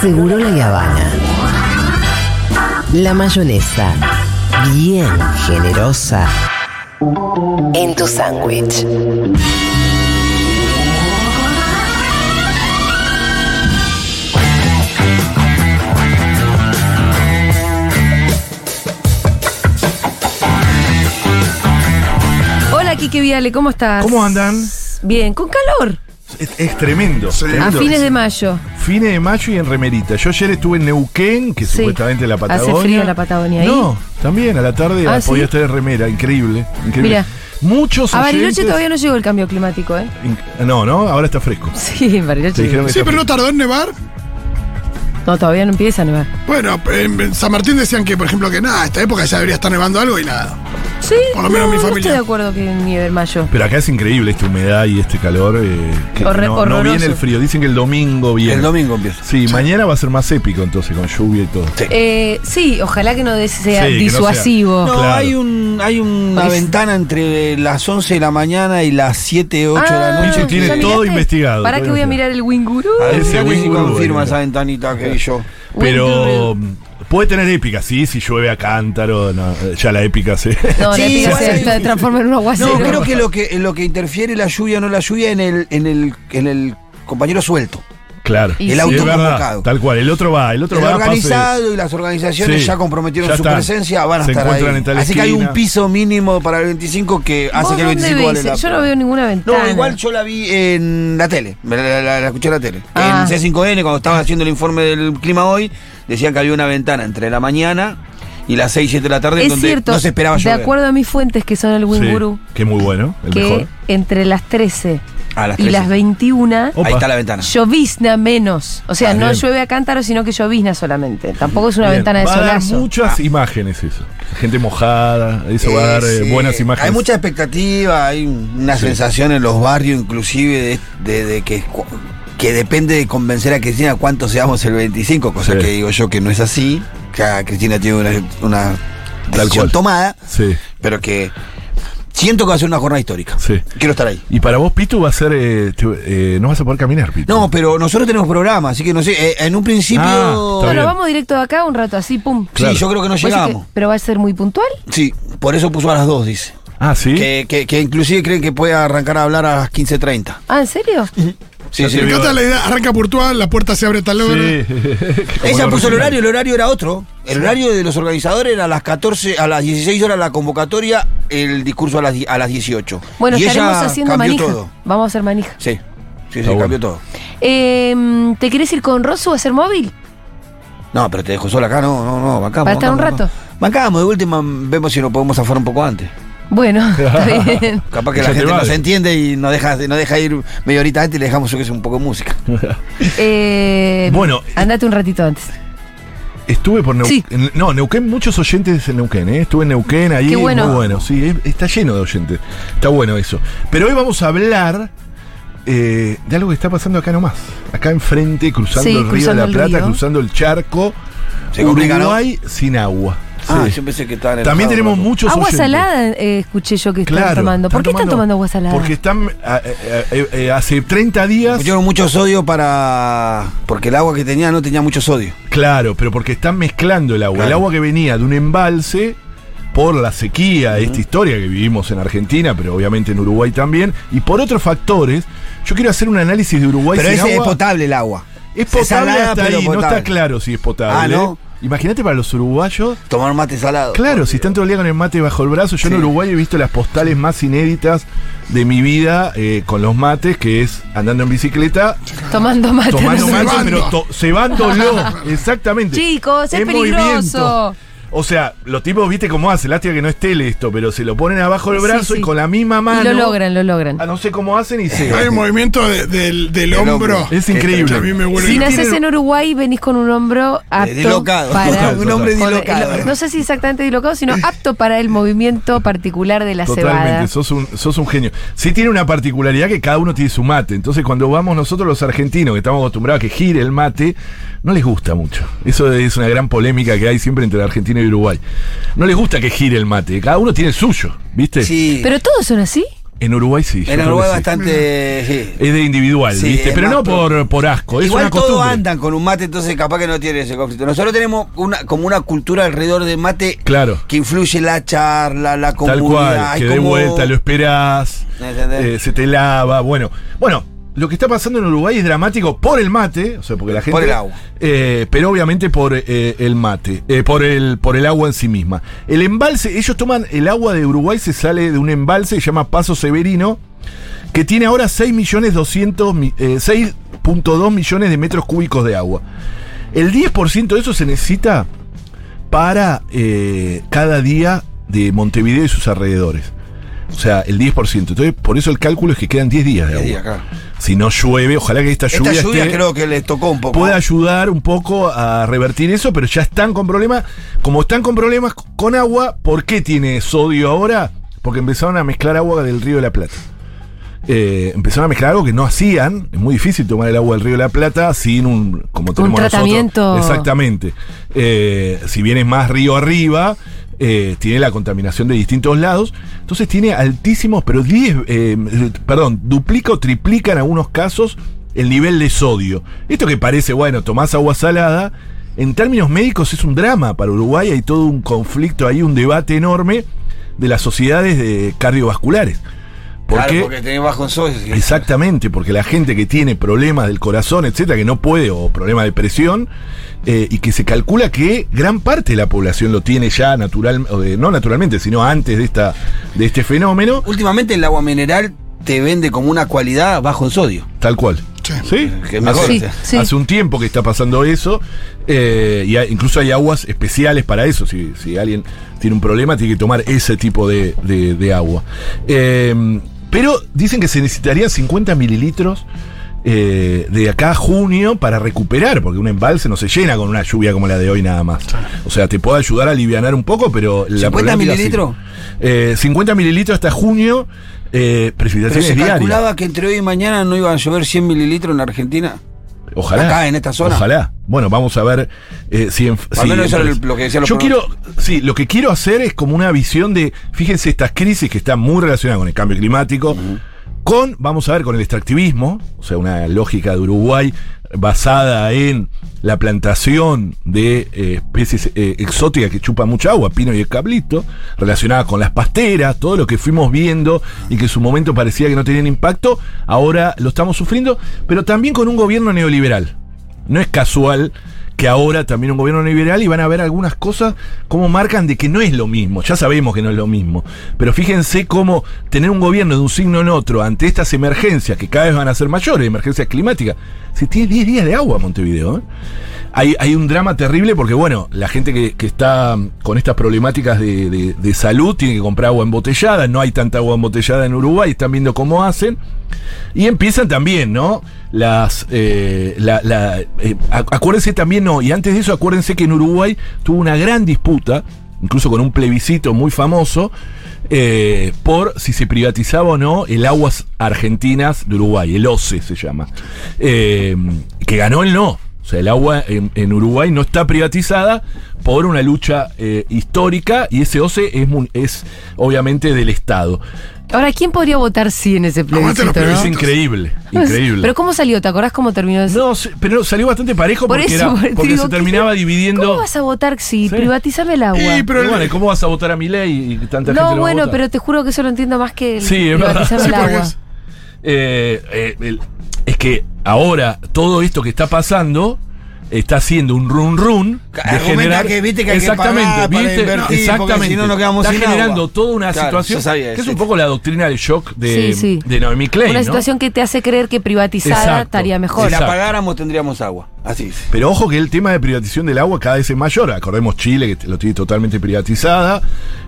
Seguro la Habana. La mayonesa, bien generosa, en tu sándwich. Hola, Kike Viale, ¿cómo estás? ¿Cómo andan? Bien, con calor. Es, es tremendo. A tremendo. fines de mayo. Fines de mayo y en remerita. Yo ayer estuve en Neuquén, que Sí. supuestamente la Hace Patagonia. frío en la Patagonia ahí. No, también a la tarde Ah, podía ¿sí? estar en remera. Increíble. increíble. Mira. Muchos A Bariloche oyentes- todavía no llegó el cambio climático, ¿eh? No, no, ahora está fresco. Sí, en Bariloche. Sí, pero no tardó en nevar. No, todavía no empieza a nevar. Bueno, en, en San Martín decían que, por ejemplo, que nada, a esta época ya debería estar nevando algo y nada. Sí, Por lo menos no, mi no familia. estoy de acuerdo que nieve en mayo. Pero acá es increíble esta humedad y este calor. eh, que Horre- no, no viene el frío. Dicen que el domingo viene. El domingo empieza. Sí, mañana va a ser más épico entonces, con lluvia y todo. Eh, sí, ojalá que no de- sea Sí, no disuasivo. No, Claro. hay un hay una Es- ventana entre las 11 de la mañana y las 7, 8 de la Ah, noche. Tiene ¿ya todo miraste? investigado, ¿Para que voy a mirar el Winguru? A ver Ese si Winguru, confirma esa ventanita que vi yo. Pero puede tener épica, sí, si llueve a cántaro, no, ya la épica se. No, la épica se transforma en un aguacero. No, creo que lo que lo que interfiere la lluvia o no la lluvia en el en el en el compañero suelto. Claro. Y El sí. auto Es verdad, convocado. Tal cual, el otro va, el otro El va. pase- organizado y las organizaciones Sí, ya comprometieron ya su están. presencia, van a Se estar ahí. encuentran en tal Así que hay un piso mínimo para el 25 que hace ¿Vos que el dónde 25 vale la Yo no veo ninguna ventana. No, igual yo la vi en la tele, la, la- la- la escuché en la tele. Ah. En C5N, cuando estaba haciendo el informe del clima hoy, decían que había una ventana entre la mañana y las 6, 7 de la tarde Es donde cierto, no se esperaba de acuerdo a mis fuentes que son el Sí, Winguru, que muy bueno, el que mejor. entre las 13 A las y 13. las 21 Opa. Ahí está la ventana. llovizna menos. O sea, Ah, no bien. llueve a cántaro, sino que llovizna solamente. Tampoco es una Bien, ventana de va solazo. muchas imágenes eso. Gente mojada, eso va a dar eh, Sí, buenas imágenes. Hay mucha expectativa, hay una Sí. sensación en los barrios inclusive de, de- de que, que depende de convencer a Cristina cuánto seamos el 25, cosa Sí. que digo yo que no es así. Ya Cristina tiene una, una Tal decisión cual. tomada, Sí, pero que siento que va a ser una jornada histórica. sí. Quiero estar ahí. Y para vos, Pitu, va a ser. eh, te- eh, no vas a poder caminar, Pitu. No, pero nosotros tenemos programa, así que no sé, eh, en un principio... Ah, Bueno, bien. vamos directo de acá un rato así, pum. sí, Claro. yo creo que no ¿Vos decís llegamos. que- pero va a ser muy puntual. Sí, por eso puso a las 2, dice. Ah, sí. Que, que, que inclusive creen que puede arrancar a hablar a las 15.30. Ah, ¿en serio? Sí, sí. Me encanta la idea, arranca puntual, la puerta se abre a tal hora. Sí. Ella puso el horario, el horario era otro. El horario de los organizadores era a las 14, a las 16 horas la convocatoria, el discurso a las, a las 18. Bueno, y estaremos ella haciendo cambió manija. todo. Vamos a hacer manija. Sí, sí, sí, bueno. cambió todo. Eh, ¿Te querés ir con Rosu a hacer móvil? No, pero te dejo sola acá, no, no, no, bancamos. Para estar un rato. bancamos. Bancamos, de última vemos si nos podemos zafar un poco antes. Bueno, está bien. Capaz que la te gente vale. nos entiende y nos deja, nos deja ir media horita antes y le dejamos yo que sea un poco de música. Eh, Bueno. Andate un ratito antes. Estuve por Sí. Neuquén. No, Neuquén, muchos oyentes en Neuquén, ¿eh? Estuve en Neuquén ahí. Qué bueno. Muy bueno, sí, es- está lleno de oyentes. Está bueno eso. Pero hoy vamos a hablar eh, de algo que está pasando acá nomás. Acá enfrente, cruzando Sí, el río cruzando de la Plata, río. cruzando el charco. Se. Uruguay sin agua. Ah, Sí. yo pensé que estaban También tenemos ¿no? muchos Agua oyentes. salada eh, escuché yo que están Claro, tomando. ¿Por qué están tomando agua salada? Porque están ah, eh, eh, eh, hace 30 días. Pusieron mucho sodio para. Porque el agua que tenía no tenía mucho sodio. Claro, pero porque están mezclando el agua. El agua que venía de un embalse por la sequía, esta historia que vivimos en Argentina, pero obviamente en Uruguay también, y por otros factores. Yo quiero hacer un análisis de Uruguay Pero sin ese es potable el agua. Es Es potable salada, hasta pero ahí, no está claro si es potable. Ah, ¿no? Imagínate para los uruguayos. Tomar mate salado. Claro, si están todo el día con el mate bajo el brazo, yo en. Uruguay he visto las postales más inéditas de mi vida eh, con los mates, que es andando en bicicleta, Tomando mate. tomando mate, Cebando. pero to- cebándolo. Exactamente. Chicos, es En peligroso. movimiento. O sea, los tipos, viste cómo hace, lástima que no es tele esto, pero se lo ponen abajo del brazo sí. y con la misma mano. Y lo logran, lo logran. Ah, no sé cómo hacen y se. Hay un movimiento de- del, del hombro. hombro. Es increíble. a mí me vuelve Si tiene- en Uruguay, venís con un hombro apto dislocado. para Total, un hombre lo- no sé si exactamente dislocado, sino apto para el movimiento particular de la Totalmente, cebada. sos un, sos un genio. Sí tiene una particularidad que cada uno tiene su mate. Entonces cuando vamos nosotros los argentinos, que estamos acostumbrados a que gire el mate, no les gusta mucho. Eso es una gran polémica que hay siempre entre Argentina y Uruguay. No les gusta que gire el mate, cada uno tiene el suyo, ¿viste? Sí. Pero todos son así. En Uruguay sí. En Uruguay sí. bastante. sí. Es de individual, Sí, ¿viste? Pero no por, por asco, es Igual una todos costumbre. andan con un mate, entonces capaz que no tiene ese conflicto. Nosotros tenemos una como una cultura alrededor del mate Claro. que influye la charla, la comunidad. Tal cual, que de como- vuelta lo esperás, eh, se te lava, bueno. Bueno, lo que está pasando en Uruguay es dramático por el mate, o sea, porque la gente... Por el agua. eh, pero obviamente por eh, el mate, eh, por, el, por el agua en sí misma. El embalse, ellos toman el agua de Uruguay, se sale de un embalse que se llama Paso Severino, que tiene ahora 6 millones 200, mi- eh, 6.2 millones de metros cúbicos de agua. El 10% de eso se necesita para eh, cada día de Montevideo y sus alrededores. O sea, el 10%. Entonces, por eso el cálculo es que quedan 10 días de agua. Si no llueve, ojalá que esta lluvia, Esta lluvia esté- creo que les tocó un poco. puede ayudar un poco a revertir eso, pero ya están con problemas. Como están con problemas con agua, ¿por qué tiene sodio ahora? Porque empezaron a mezclar agua del río de la Plata. Eh, empezaron a mezclar algo que no hacían. Es muy difícil tomar el agua del río de la Plata sin un como tenemos nosotros. tratamiento. Exactamente. Eh, si vienes más río arriba, eh, tiene la contaminación de distintos lados. Entonces tiene altísimos, pero 10, eh, perdón, duplica o triplica en algunos casos el nivel de sodio. Esto que parece, bueno, tomás agua salada, en términos médicos es un drama para Uruguay. Hay todo un conflicto, hay un debate enorme de las sociedades de cardiovasculares. Claro, Porque porque tenés bajo en sodio. Exactamente, porque la gente que tiene problemas del corazón, etcétera, que no puede, o problemas de presión, eh, y que se calcula que gran parte de la población lo tiene ya natural, no naturalmente, sino antes de esta, de este fenómeno, Últimamente el agua mineral te vende como una cualidad bajo en sodio. tal cual. Sí. ¿Sí? Es mejor. Hace, Sí, sí. hace un tiempo que está pasando eso, eh, y hay- incluso hay aguas especiales para eso. Si, si alguien tiene un problema, tiene que tomar ese tipo de, de- de agua. Eh, pero dicen que se necesitarían 50 mililitros eh, de acá a junio para recuperar, porque un embalse no se llena con una lluvia como la de hoy nada más. O sea, te puede ayudar a aliviar un poco, pero... la 50 problemática sí. mililitros? Eh, 50 mililitros hasta junio, eh, Pero precipitaciones se diarias. calculaba que entre hoy y mañana no iban a llover 100 mililitros en Argentina. Ojalá. Acá, en esta zona. Ojalá. Bueno, vamos a ver eh, si en. Al si menos eso era lo que decían los Yo quiero. Sí, lo que quiero hacer es como una visión de. Fíjense estas crisis que están muy relacionadas con el cambio climático. Con, vamos a ver, con el extractivismo, o sea, una lógica de Uruguay basada en la plantación de eh, especies eh, exóticas que chupan mucha agua, pino y el cablito, relacionada con las pasteras, todo lo que fuimos viendo y que en su momento parecía que no tenían impacto, ahora lo estamos sufriendo, pero también con un gobierno neoliberal. No es casual que ahora también un gobierno neoliberal y van a ver algunas cosas como marcan de que no es lo mismo. Ya sabemos que no es lo mismo. Pero fíjense cómo tener un gobierno de un signo en otro ante estas emergencias que cada vez van a ser mayores, emergencias climáticas. Se tiene 10 días de agua Montevideo. ¿eh? Hay, hay un drama terrible porque, bueno, la gente que, que está con estas problemáticas de, de- de salud tiene que comprar agua embotellada. No hay tanta agua embotellada en Uruguay, están viendo cómo hacen. Y empiezan también, ¿no? Las. eh, la, eh, ac- acuérdense también, no, y antes de eso, acuérdense que en Uruguay tuvo una gran disputa, incluso con un plebiscito muy famoso, eh, por si se privatizaba o no el Aguas Argentinas de Uruguay, el OCE se llama. Eh, que ganó el no. O sea, el agua en, en Uruguay no está privatizada por una lucha eh, histórica y ese OCE es, obviamente del Estado. Ahora, ¿quién podría votar sí en ese plebiscito, no? Es increíble, increíble. Pero ¿cómo salió? ¿Te acordás cómo terminó eso? No, pero salió bastante parejo Por porque, eso, era- por- te porque digo, se terminaba ¿qué- dividiendo. ¿Cómo vas a votar si Sí. privatizame el agua? Y, pero bueno, ¿y ¿cómo vas a votar a mi ley y tanta gente no, lo bueno, vota? pero te juro que eso lo entiendo más que el Sí, privatizame Sí, el agua. es- Eh, eh, el- es que ahora todo esto que está pasando está haciendo un run run de generar que, viste, que hay que exactamente pagar para ¿viste? invertir, porque exactamente si no nos quedamos está sin generando agua. toda una Claro, situación que es un poco la doctrina del shock de, Sí, sí. de Naomi Klein Una ¿no? situación que te hace creer que privatizada Exacto. estaría Si mejor. la Exacto. pagáramos tendríamos agua. Así es. Pero ojo que el tema de privatización del agua cada vez es mayor. Acordemos Chile, que lo tiene totalmente privatizada.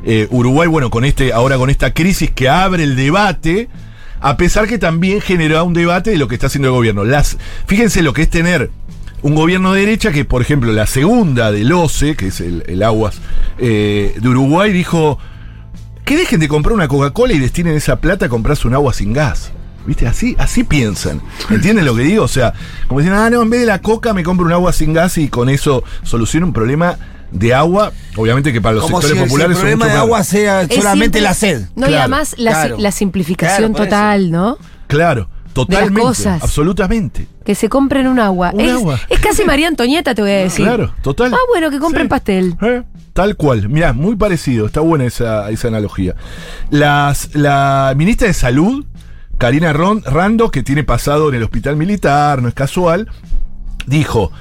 Eh, Uruguay, bueno, con este, ahora con esta crisis que abre el debate, a pesar que también genera un debate de lo que está haciendo el gobierno. Las, fíjense lo que es tener un gobierno de derecha que, por ejemplo, la segunda del OCE, que es el, el Aguas eh, de Uruguay, dijo que dejen de comprar una Coca-Cola y destinen esa plata a comprarse un agua sin gas. ¿Viste? Así, así piensan. ¿Entienden lo que digo? O sea, como dicen, ah, no, en vez de la coca me compro un agua sin gas y con eso soluciono un problema de agua, obviamente que para los Como si sectores el, populares el problema de agua sea solamente simple- la sed. No, y Claro, además la, claro. la simplificación Claro, total, ¿no? Claro, totalmente, cosas. absolutamente. Que se compren un agua. Un es, agua. es casi María Antonieta, te voy a decir. Claro, total. Ah, bueno, que compren Sí. pastel. Eh, Tal cual, mirá, muy parecido, está buena esa, esa analogía. Las, la ministra de Salud, Karina Ron- Rando, que tiene pasado en el hospital militar, no es casual, dijo,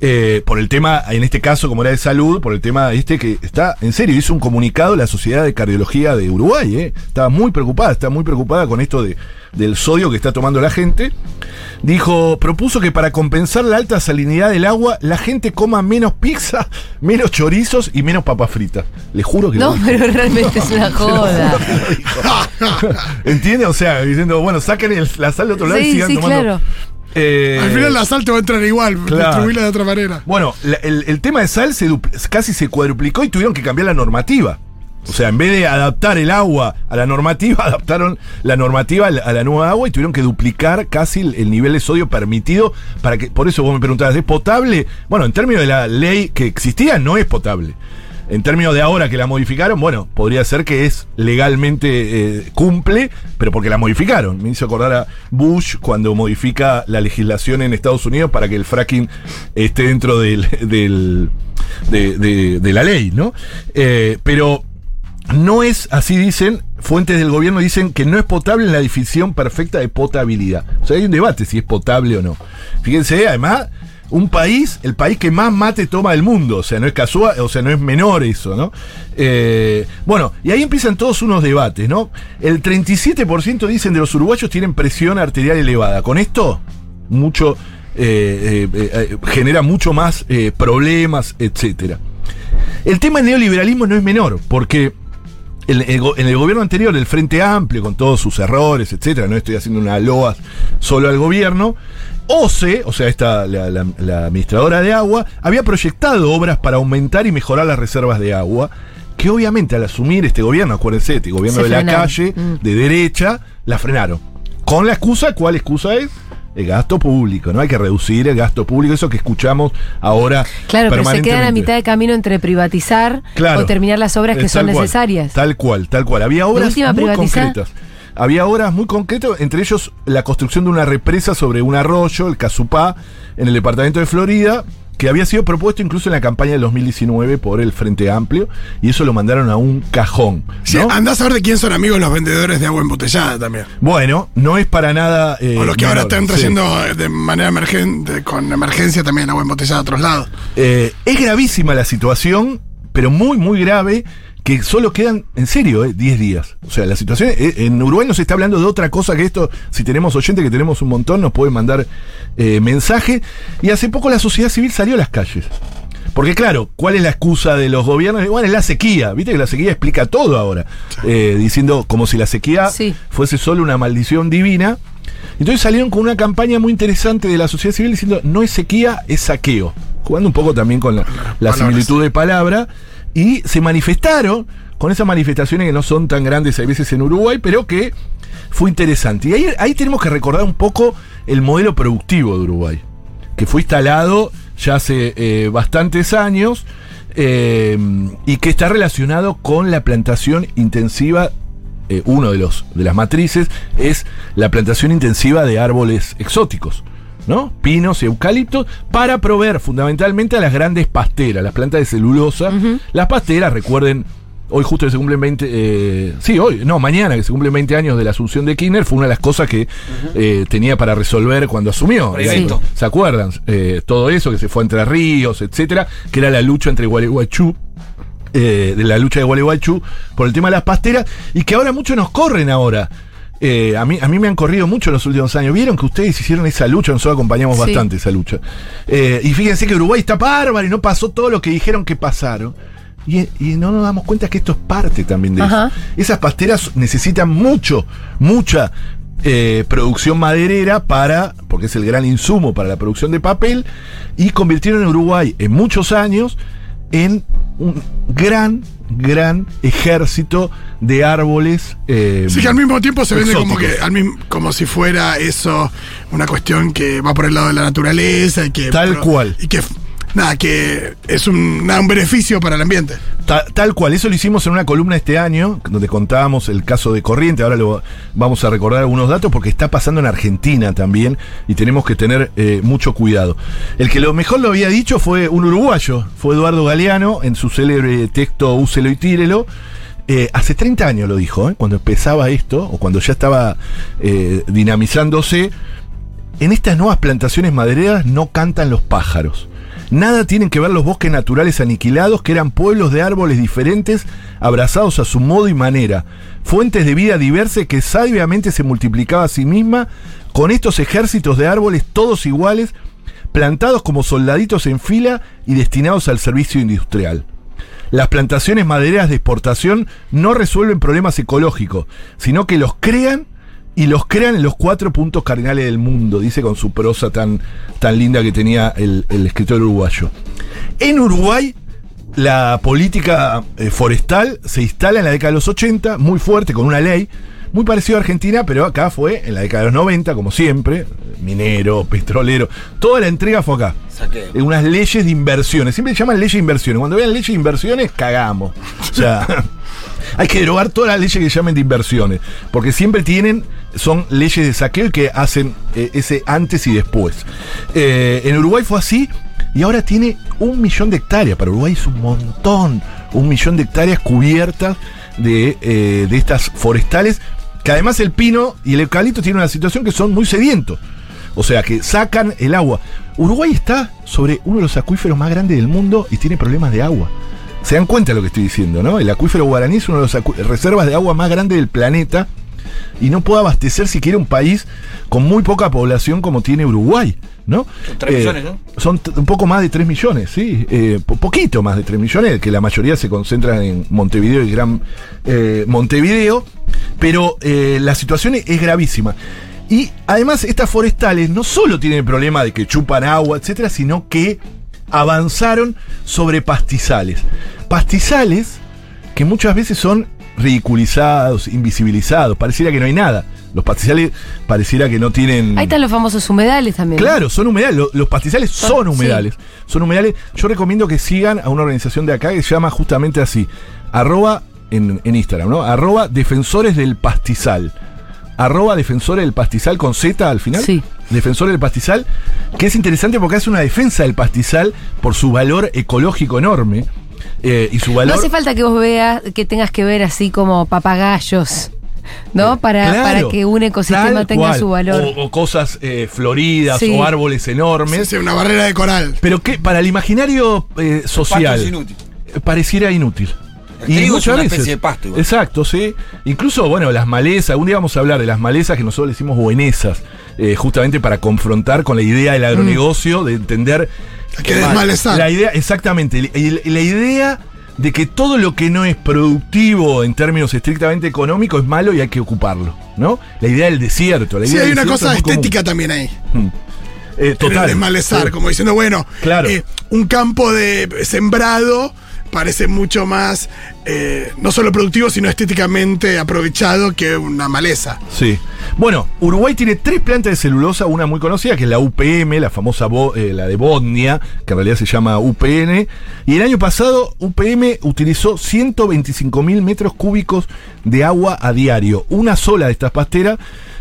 eh, por el tema, en este caso como era de salud, por el tema este que está, en serio, hizo un comunicado la Sociedad de Cardiología de Uruguay, eh, estaba muy preocupada, está muy preocupada con esto de, del sodio que está tomando la gente. Dijo, propuso que para compensar la alta salinidad del agua, la gente coma menos pizza, menos chorizos y menos papas fritas. Le juro que lo No, dijo. pero realmente es una joda. ¿Entiende? O sea, diciendo, bueno, saquen el- la sal de otro lado y sigan sí, tomando. claro. Eh, Al final la sal te va a entrar igual, claro. distribuirla de otra manera. Bueno, la- el, el tema de sal se casi se cuadruplicó y tuvieron que cambiar la normativa. O sea, en vez de adaptar el agua a la normativa, adaptaron la normativa a la, a la nueva agua y tuvieron que duplicar casi el, el nivel de sodio permitido para que. Por eso vos me preguntabas, ¿es potable? Bueno, en términos de la ley que existía, no es potable. En términos de ahora que la modificaron, bueno, podría ser que es legalmente eh, cumple, pero porque la modificaron. Me hizo acordar a Bush cuando modifica la legislación en Estados Unidos para que el fracking esté dentro del, del- de, de- la ley, ¿no? Eh, pero no es, así dicen, fuentes del gobierno dicen que no es potable en la definición perfecta de potabilidad. O sea, hay un debate si es potable o no. Fíjense, además, un país, el país que más mate toma del mundo, o sea, no es casual, o sea, no es menor eso, ¿no? Eh, bueno, y ahí empiezan todos unos debates, ¿no? El 37% dicen de los uruguayos tienen presión arterial elevada. Con esto, mucho, eh, eh, genera mucho más problemas, etcétera. El tema del neoliberalismo no es menor, porque en el gobierno anterior, el Frente Amplio, con todos sus errores, etcétera, no estoy haciendo una loa solo al gobierno, OCE, o sea, esta, la, la- la administradora de agua, había proyectado obras para aumentar y mejorar las reservas de agua, que obviamente al asumir este gobierno, acuérdense, este gobierno Se de la calle, Mm. de derecha, la frenaron. Con la excusa, ¿cuál excusa es? El gasto público, ¿no? Hay que reducir el gasto público, eso que escuchamos ahora. Claro, pero se quedan a mitad de camino entre privatizar Claro. o terminar las obras que Eh, son tal cual, necesarias. tal cual, tal cual. Había obras muy concretas. Había obras muy concretas, entre ellos la construcción de una represa sobre un arroyo, el Casupá, en el departamento de Florida, que había sido propuesto incluso en la campaña del 2019 por el Frente Amplio, y eso lo mandaron a un cajón. Sí, ¿no? andás a ver de quién son amigos los vendedores de agua embotellada también. Bueno, no es para nada. eh, o los que ahora están trayendo eh, de manera emergente, con emergencia también agua embotellada a otros lados. Eh, es gravísima la situación, pero muy, muy grave, que solo quedan, en serio, eh, 10 días. O sea, la situación, eh, en Uruguay no se está hablando de otra cosa que esto, si tenemos oyentes, que tenemos un montón, nos pueden mandar eh, mensaje. Y hace poco la sociedad civil salió a las calles. Porque claro, ¿cuál es la excusa de los gobiernos? Bueno, es la sequía, viste que la sequía explica todo ahora, Eh, diciendo como si la sequía Sí. fuese solo una maldición divina. Entonces salieron con una campaña muy interesante de la sociedad civil diciendo, no es sequía, es saqueo. Jugando un poco también con la, similitud de palabra. Y se manifestaron con esas manifestaciones que no son tan grandes a veces en Uruguay, pero que fue interesante. Y ahí, ahí tenemos que recordar un poco el modelo productivo de Uruguay, que fue instalado ya hace eh, bastantes años eh, y que está relacionado con la plantación intensiva eh, uno de los de las matrices es la plantación intensiva de árboles exóticos, ¿no? Pinos y eucaliptos para proveer fundamentalmente a las grandes pasteras, las plantas de celulosa. Las pasteras, recuerden, hoy justo que se cumplen 20, eh, sí, hoy, no, mañana que se cumplen 20 años de la asunción de Kirchner, fue una de las cosas que eh, tenía para resolver cuando asumió. ¿Se acuerdan? Eh, todo eso que se fue entre ríos, etcétera, que era la lucha entre Gualeguaychú eh, de la lucha de Gualeguaychú por el tema de las pasteras y que ahora muchos nos corren ahora. Eh, a, mí, a mí me han corrido mucho en los últimos años. Vieron que ustedes hicieron esa lucha, nosotros acompañamos Sí. bastante esa lucha. Eh, y fíjense que Uruguay está bárbaro y no pasó todo lo que dijeron que pasaron. Y, y no nos damos cuenta que esto es parte también de Ajá. eso. Esas pasteras necesitan mucho, mucha eh, producción maderera para, porque es el gran insumo para la producción de papel, y convirtieron a Uruguay en muchos años en un gran, gran ejército de árboles. eh, Sí, que al mismo tiempo se vende como que al mismo, como si fuera eso una cuestión que va por el lado de la naturaleza y que Tal cual. y que nada, que es un, nada, un beneficio para el ambiente. Ta- tal cual, eso lo hicimos en una columna este año, donde contábamos el caso de Corriente, ahora lo vamos a recordar algunos datos porque está pasando en Argentina también y tenemos que tener eh, mucho cuidado. El que lo mejor lo había dicho fue un uruguayo, fue Eduardo Galeano, en su célebre texto Úselo y Tírelo. Eh, hace 30 años lo dijo, ¿eh? cuando empezaba esto, o cuando ya estaba dinamizándose, en estas nuevas plantaciones madereras no cantan los pájaros. Nada tienen que ver los bosques naturales aniquilados, que eran pueblos de árboles diferentes, abrazados a su modo y manera, fuentes de vida diversa que sabiamente se multiplicaba a sí misma, con estos ejércitos de árboles todos iguales, plantados como soldaditos en fila y destinados al servicio industrial. Las plantaciones madereras de exportación no resuelven problemas ecológicos, sino que los crean y los crean en los cuatro puntos cardinales del mundo, dice con su prosa tan, tan linda que tenía el, el escritor uruguayo. En Uruguay, la política eh, forestal se instala en la década de los 80, muy fuerte, con una ley, muy parecida a Argentina, pero acá fue en la década de los 90, como siempre, minero, petrolero, toda la entrega fue acá. Saqueo. Eh, unas leyes de inversiones. Siempre llaman leyes de inversiones. Cuando vean leyes de inversiones, cagamos. O sea, hay que derogar todas las leyes que llamen de inversiones. Porque siempre tienen, son leyes de saqueo y que hacen eh, ese antes y después. Eh, en Uruguay fue así y ahora tiene un millón de hectáreas. Para Uruguay es un montón. Un millón de hectáreas cubiertas de, eh, de estas forestales. Que además el pino y el eucalipto tienen una situación que son muy sedientos. O sea, que sacan el agua. Uruguay está sobre uno de los acuíferos más grandes del mundo y tiene problemas de agua. Se dan cuenta de lo que estoy diciendo, ¿no? El acuífero guaraní es una de las reservas de agua más grandes del planeta y no puede abastecer siquiera un país con muy poca población como tiene Uruguay, ¿no? Son tres millones, ¿no? Son un poco más de 3 millones, sí. Eh, po- poquito más de 3 millones, que la mayoría se concentran en Montevideo y Gran eh, Montevideo. Pero eh, la situación es gravísima. Y además, estas forestales no solo tienen el problema de que chupan agua, etcétera, sino que avanzaron sobre pastizales. Pastizales que muchas veces son ridiculizados, invisibilizados, pareciera que no hay nada. Los pastizales pareciera que no tienen... Ahí están los famosos humedales también. ¿no? Claro, son humedales. Lo- Los, pastizales Son- son humedales. Son humedales. Yo recomiendo que sigan a una organización de acá que se llama justamente así. Arroba en, en Instagram, ¿no? Arroba defensores del pastizal. Arroba defensores del pastizal con Z al final. Sí. Defensores del pastizal. Que es interesante porque hace una defensa del pastizal por su valor ecológico enorme. Eh, y su valor. No hace falta que vos veas, que tengas que ver así como papagayos, ¿no? Para, Claro, para que un ecosistema tenga cual. su valor. O, o cosas eh, floridas Sí. o árboles enormes. Sí, sí, una barrera de coral. Pero que para el imaginario eh, social Pasto es inútil. eh, pareciera inútil. El trigo es una especie de pasto igual. Exacto, sí. Incluso, bueno, las malezas, algún día vamos a hablar de las malezas que nosotros le decimos buenesas, eh, justamente para confrontar con la idea del agronegocio, de entender Hay que desmalezar. la idea, exactamente, y la, la idea de que todo lo que no es productivo en términos estrictamente económicos es malo y hay que ocuparlo, ¿no? La idea del desierto. La idea Sí, hay una cosa es muy común. estética también ahí. Eh, En total. el desmalezar, Sí. como diciendo, bueno, Claro. eh, un campo de sembrado parece mucho más, eh, no solo productivo, sino estéticamente aprovechado que una maleza. Sí. Bueno, Uruguay tiene tres plantas de celulosa, una muy conocida, que es la UPM, la famosa Bo- eh, la de Bodnia, que en realidad se llama UPN. Y el año pasado UPM utilizó 125 mil metros cúbicos de agua a diario. Una sola de estas pasteras,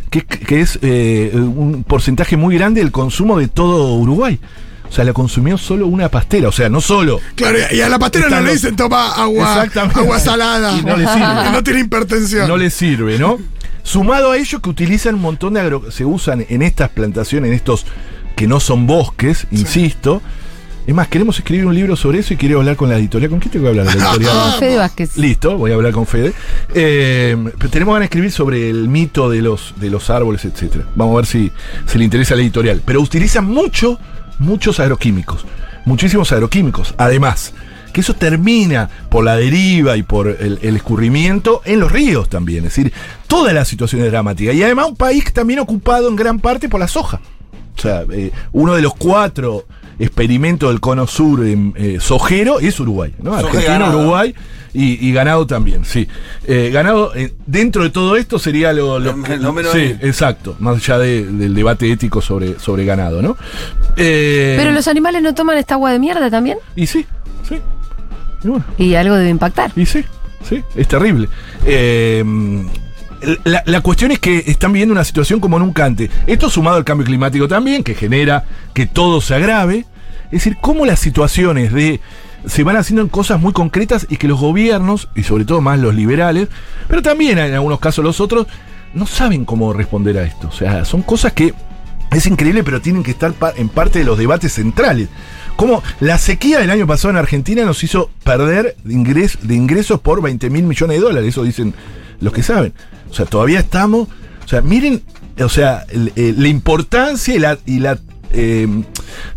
que, que es eh, un porcentaje muy grande del consumo de todo Uruguay. O sea, la consumió solo una pastera. O sea, no solo. Claro, y a la pastera no le dicen toma agua, Exactamente. agua salada. Y no le sirve. No tiene hipertensión. no le sirve, ¿no? Sumado a ello que utilizan un montón de agro... se usan en estas plantaciones, en estos que no son bosques, insisto. Es más, queremos escribir un libro sobre eso y quiero hablar con la editorial. ¿Con quién tengo que hablar? La editorial. Fede Vázquez. Listo, voy a hablar con Fede. Eh, pero tenemos ganas de escribir sobre el mito de los, de los árboles, etcétera. Vamos a ver si, si le interesa la editorial. Pero utilizan mucho, muchos agroquímicos. Muchísimos agroquímicos. Además, que eso termina por la deriva y por el, el escurrimiento en los ríos también. Es decir, toda la situación es dramática. Y además un país también ocupado en gran parte por la soja. O sea, eh, uno de los cuatro experimento del cono sur en, eh, sojero es Uruguay, ¿no? Argentina. Uruguay y, y ganado también, sí. Eh, ganado, eh, dentro de todo esto sería lo, lo- Lo- lo menos Sí, ahí. exacto, más allá de- del debate ético sobre, sobre ganado, ¿no? Eh, Pero los animales no toman esta agua de mierda también. Y sí, sí. Y bueno. Y algo debe impactar. Y sí, sí, es terrible. Eh, la, la cuestión es que están viviendo una situación como nunca antes. Esto sumado al cambio climático también, que genera que todo se agrave. Es decir, cómo las situaciones de se van haciendo en cosas muy concretas y que los gobiernos, y sobre todo más los liberales, pero también en algunos casos los otros, no saben cómo responder a esto. O sea, son cosas que es increíble, pero tienen que estar en parte de los debates centrales. Como la sequía del año pasado en Argentina nos hizo perder de, de ingresos por 20 mil millones de dólares, eso dicen los que saben. O sea, todavía estamos. O sea, miren, o sea, el- la importancia y la eh,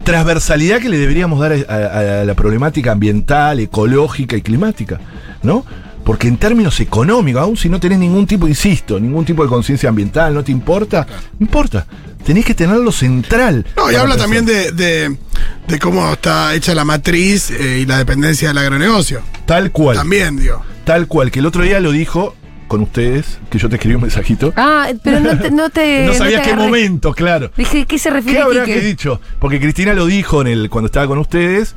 transversalidad que le deberíamos dar a, a- a la problemática ambiental, ecológica y climática, ¿no? Porque en términos económicos, aún si no tenés ningún tipo, insisto, ningún tipo de conciencia ambiental, no te importa, no importa. Tenés que tenerlo central. No, y habla también de, de- de cómo está hecha la matriz eh, y la dependencia del agronegocio. Tal cual. También, digo. Tal cual, que el otro día lo dijo con ustedes, que yo te escribí un mensajito. Ah, pero no te. No, te, no sabía te qué momento, claro. Dije, ¿qué se ¿Qué refiere habrá Quique? que dicho? Porque Cristina lo dijo en el cuando estaba con ustedes.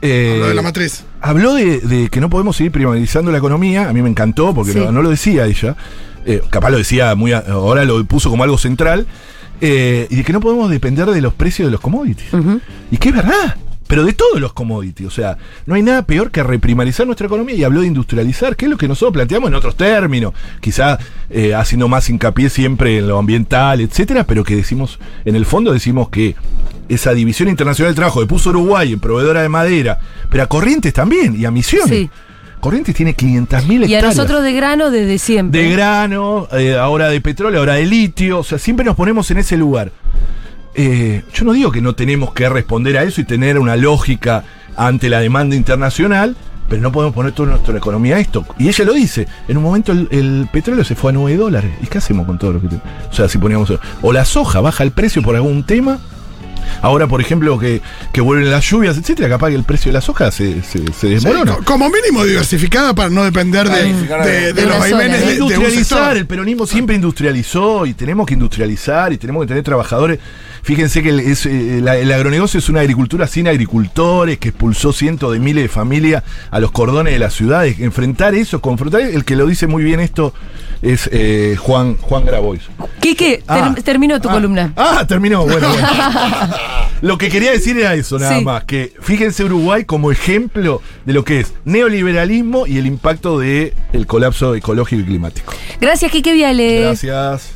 eh, Lo de la matriz. Habló de, de que no podemos seguir privatizando la economía. A mí me encantó porque Sí. no, no lo decía ella. Eh, capaz lo decía muy. a- ahora lo puso como algo central. eh, y de que no podemos depender de los precios de los commodities. Y que es verdad. Pero de todos los commodities. O sea, no hay nada peor que reprimarizar nuestra economía y habló de industrializar, que es lo que nosotros planteamos en otros términos. Quizá eh, haciendo más hincapié siempre en lo ambiental, etcétera, pero que decimos, en el fondo decimos que esa división internacional del trabajo que puso Uruguay en proveedora de madera, pero a Corrientes también y a Misiones. Sí. Corrientes tiene 500.000 Y a hectáreas. nosotros de grano desde siempre. De grano, eh, ahora de petróleo, ahora de litio, o sea, siempre nos ponemos en ese lugar. Eh, yo no digo que no tenemos que responder a eso y tener una lógica ante la demanda internacional, pero no podemos poner toda nuestra economía a esto. Y ella lo dice, en un momento el, el petróleo se fue a 9 dólares. ¿Y qué hacemos con todo lo que tenemos? O sea, si poníamos... O la soja baja el precio por algún tema. Ahora, por ejemplo, que, que vuelven las lluvias, etcétera, capaz que el precio de la soja se, se, se Sí, desmorona. co- como mínimo diversificada para no depender de, de- de- de de los vaivenes de, de un industrializar, el peronismo siempre industrializó y tenemos que industrializar y tenemos que tener trabajadores. Fíjense que el, es, eh, el agronegocio es una agricultura sin agricultores que expulsó cientos de miles de familias a los cordones de las ciudades. Enfrentar eso, confrontar, el que lo dice muy bien esto es eh, Juan, Juan Grabois. Quique, ter- Ah. terminó tu Ah, columna. Ah, terminó. Bueno, bueno. Lo que quería decir era eso, nada Sí. más. Que fíjense Uruguay como ejemplo de lo que es neoliberalismo y el impacto del el colapso ecológico y climático. Gracias, Quique Viales. Gracias.